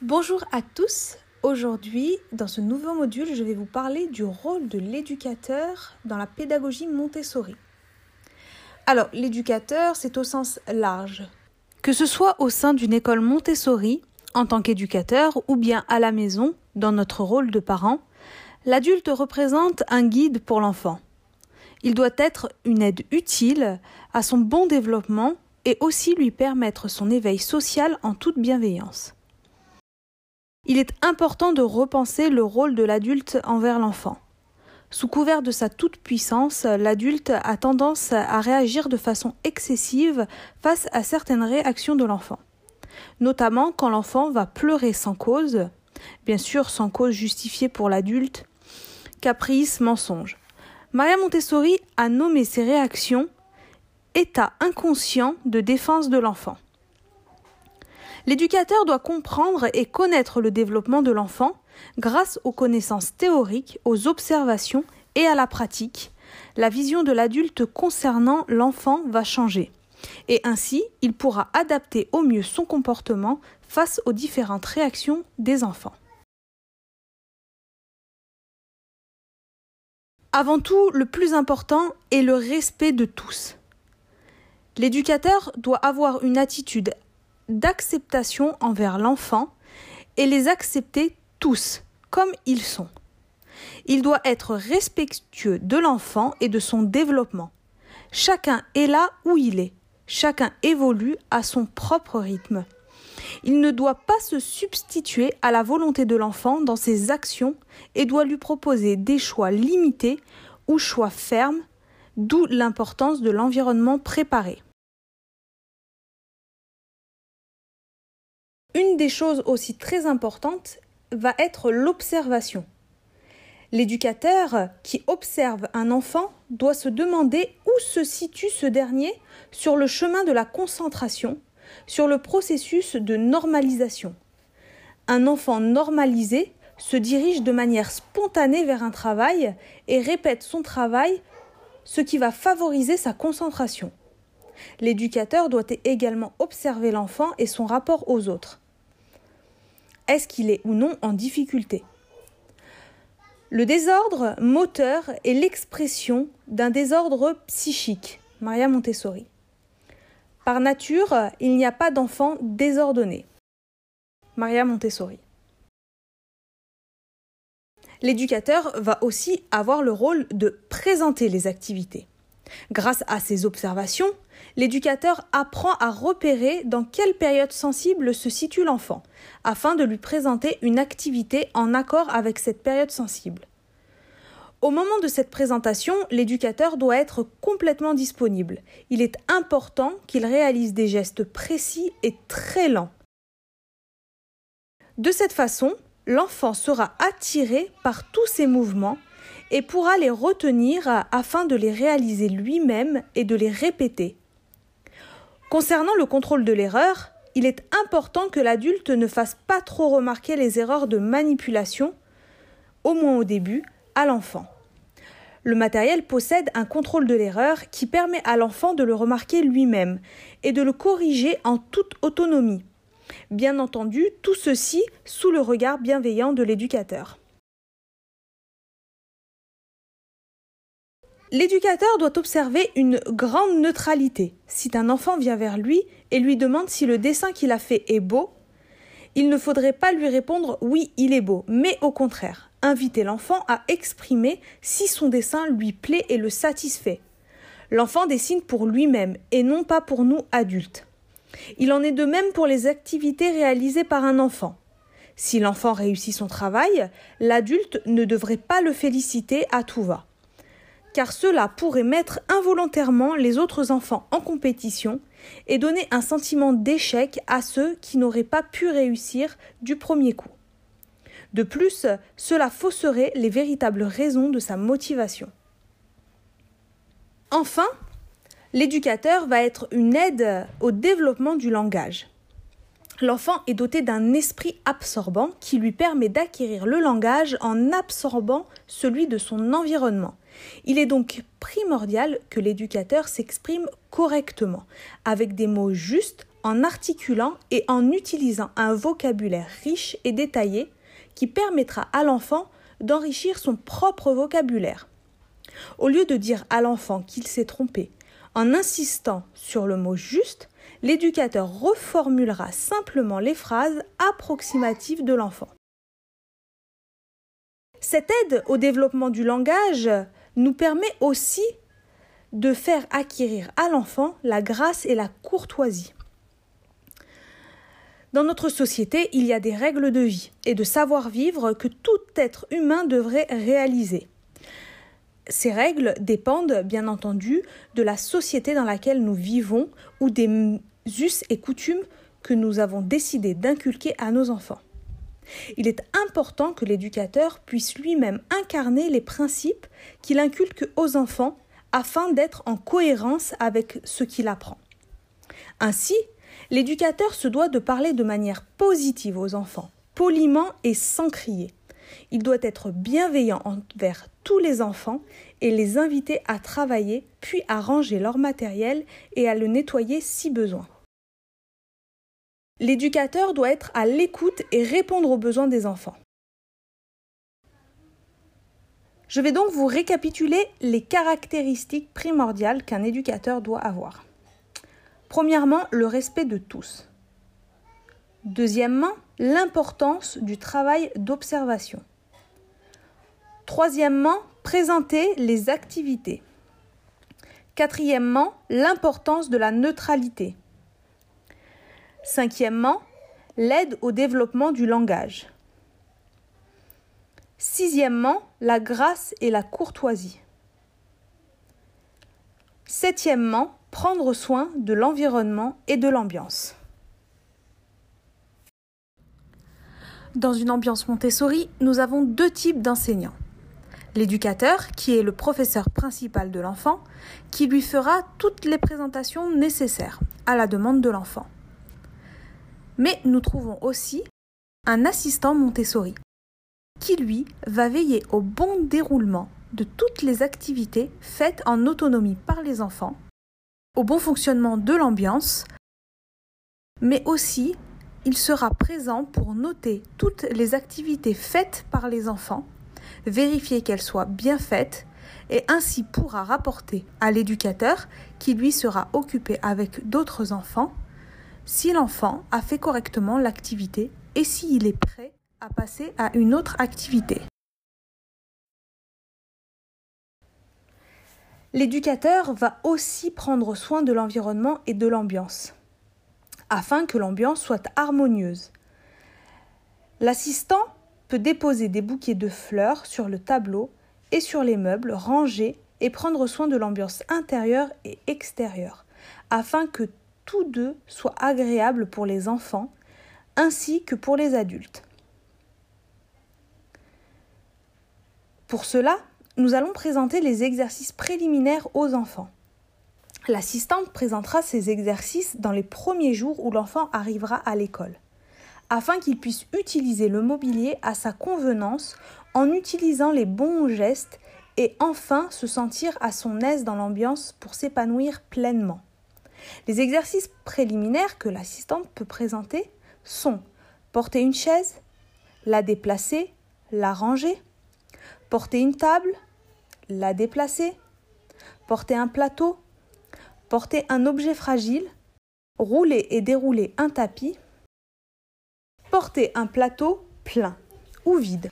Bonjour à tous. Aujourd'hui, dans ce nouveau module, je vais vous parler du rôle de l'éducateur dans la pédagogie Montessori. Alors, l'éducateur, c'est au sens large. Que ce soit au sein d'une école Montessori, en tant qu'éducateur, ou bien à la maison, dans notre rôle de parent, l'adulte représente un guide pour l'enfant. Il doit être une aide utile à son bon développement et aussi lui permettre son éveil social en toute bienveillance. Il est important de repenser le rôle de l'adulte envers l'enfant. Sous couvert de sa toute-puissance, l'adulte a tendance à réagir de façon excessive face à certaines réactions de l'enfant, notamment quand l'enfant va pleurer sans cause, bien sûr sans cause justifiée pour l'adulte, caprice, mensonge. Maria Montessori a nommé ces réactions état inconscient de défense de l'enfant. L'éducateur doit comprendre et connaître le développement de l'enfant grâce aux connaissances théoriques, aux observations et à la pratique. La vision de l'adulte concernant l'enfant va changer. Et ainsi, il pourra adapter au mieux son comportement face aux différentes réactions des enfants. Avant tout, le plus important est le respect de tous. L'éducateur doit avoir une attitude d'acceptation envers l'enfant et les accepter tous comme ils sont. Il doit être respectueux de l'enfant et de son développement. Chacun est là où il est. Chacun évolue à son propre rythme. Il ne doit pas se substituer à la volonté de l'enfant dans ses actions et doit lui proposer des choix limités ou choix fermes d'où l'importance de l'environnement préparé. Une des choses aussi très importantes va être l'observation. L'éducateur qui observe un enfant doit se demander où se situe ce dernier sur le chemin de la concentration, sur le processus de normalisation. Un enfant normalisé se dirige de manière spontanée vers un travail et répète son travail, ce qui va favoriser sa concentration. L'éducateur doit également observer l'enfant et son rapport aux autres. Est-ce qu'il est ou non en difficulté Le désordre moteur est l'expression d'un désordre psychique. Maria Montessori. Par nature, il n'y a pas d'enfant désordonné. Maria Montessori l'éducateur va aussi avoir le rôle de présenter les activités. Grâce à ces observations, l'éducateur apprend à repérer dans quelle période sensible se situe l'enfant, afin de lui présenter une activité en accord avec cette période sensible. Au moment de cette présentation, l'éducateur doit être complètement disponible. Il est important qu'il réalise des gestes précis et très lents. De cette façon, l'enfant sera attiré par tous ces mouvements et pourra les retenir afin de les réaliser lui-même et de les répéter. Concernant le contrôle de l'erreur, il est important que l'adulte ne fasse pas trop remarquer les erreurs de manipulation, au moins au début, à l'enfant. Le matériel possède un contrôle de l'erreur qui permet à l'enfant de le remarquer lui-même et de le corriger en toute autonomie. Bien entendu, tout ceci sous le regard bienveillant de l'éducateur. L'éducateur doit observer une grande neutralité. Si un enfant vient vers lui et lui demande si le dessin qu'il a fait est beau, il ne faudrait pas lui répondre oui, il est beau, mais au contraire, inviter l'enfant à exprimer si son dessin lui plaît et le satisfait. L'enfant dessine pour lui-même et non pas pour nous adultes. Il en est de même pour les activités réalisées par un enfant. Si l'enfant réussit son travail, l'adulte ne devrait pas le féliciter à tout va, car cela pourrait mettre involontairement les autres enfants en compétition et donner un sentiment d'échec à ceux qui n'auraient pas pu réussir du premier coup. De plus, cela fausserait les véritables raisons de sa motivation. Enfin, l'éducateur va être une aide au développement du langage. L'enfant est doté d'un esprit absorbant qui lui permet d'acquérir le langage en absorbant celui de son environnement. Il est donc primordial que l'éducateur s'exprime correctement, avec des mots justes, en articulant et en utilisant un vocabulaire riche et détaillé qui permettra à l'enfant d'enrichir son propre vocabulaire. Au lieu de dire à l'enfant qu'il s'est trompé, en insistant sur le mot juste, l'éducateur reformulera simplement les phrases approximatives de l'enfant. Cette aide au développement du langage nous permet aussi de faire acquérir à l'enfant la grâce et la courtoisie. Dans notre société, il y a des règles de vie et de savoir-vivre que tout être humain devrait réaliser. Ces règles dépendent, bien entendu, de la société dans laquelle nous vivons ou des us et coutumes que nous avons décidé d'inculquer à nos enfants. Il est important que l'éducateur puisse lui-même incarner les principes qu'il inculque aux enfants afin d'être en cohérence avec ce qu'il apprend. Ainsi, l'éducateur se doit de parler de manière positive aux enfants, poliment et sans crier. Il doit être bienveillant envers tous les enfants et les inviter à travailler, puis à ranger leur matériel et à le nettoyer si besoin. L'éducateur doit être à l'écoute et répondre aux besoins des enfants. Je vais donc vous récapituler les caractéristiques primordiales qu'un éducateur doit avoir. Premièrement, le respect de tous. Deuxièmement, l'importance du travail d'observation. Troisièmement, présenter les activités. Quatrièmement, l'importance de la neutralité. Cinquièmement, l'aide au développement du langage. Sixièmement, la grâce et la courtoisie. Septièmement, prendre soin de l'environnement et de l'ambiance. Dans une ambiance Montessori, nous avons deux types d'enseignants. L'éducateur, qui est le professeur principal de l'enfant, qui lui fera toutes les présentations nécessaires à la demande de l'enfant. Mais nous trouvons aussi un assistant Montessori qui, lui, va veiller au bon déroulement de toutes les activités faites en autonomie par les enfants, au bon fonctionnement de l'ambiance, mais aussi il sera présent pour noter toutes les activités faites par les enfants, vérifier qu'elles soient bien faites et ainsi pourra rapporter à l'éducateur qui lui sera occupé avec d'autres enfants si l'enfant a fait correctement l'activité et s'il est prêt à passer à une autre activité. L'éducateur va aussi prendre soin de l'environnement et de l'ambiance, afin que l'ambiance soit harmonieuse. L'assistant peut déposer des bouquets de fleurs sur le tableau et sur les meubles, rangés et prendre soin de l'ambiance intérieure et extérieure, afin que tous deux soient agréables pour les enfants ainsi que pour les adultes. Pour cela, nous allons présenter les exercices préliminaires aux enfants. L'assistante présentera ces exercices dans les premiers jours où l'enfant arrivera à l'école, afin qu'il puisse utiliser le mobilier à sa convenance en utilisant les bons gestes et enfin se sentir à son aise dans l'ambiance pour s'épanouir pleinement. Les exercices préliminaires que l'assistante peut présenter sont porter une chaise, la déplacer, la ranger, porter une table, la déplacer, porter un plateau, porter un objet fragile, rouler et dérouler un tapis, porter un plateau plein ou vide.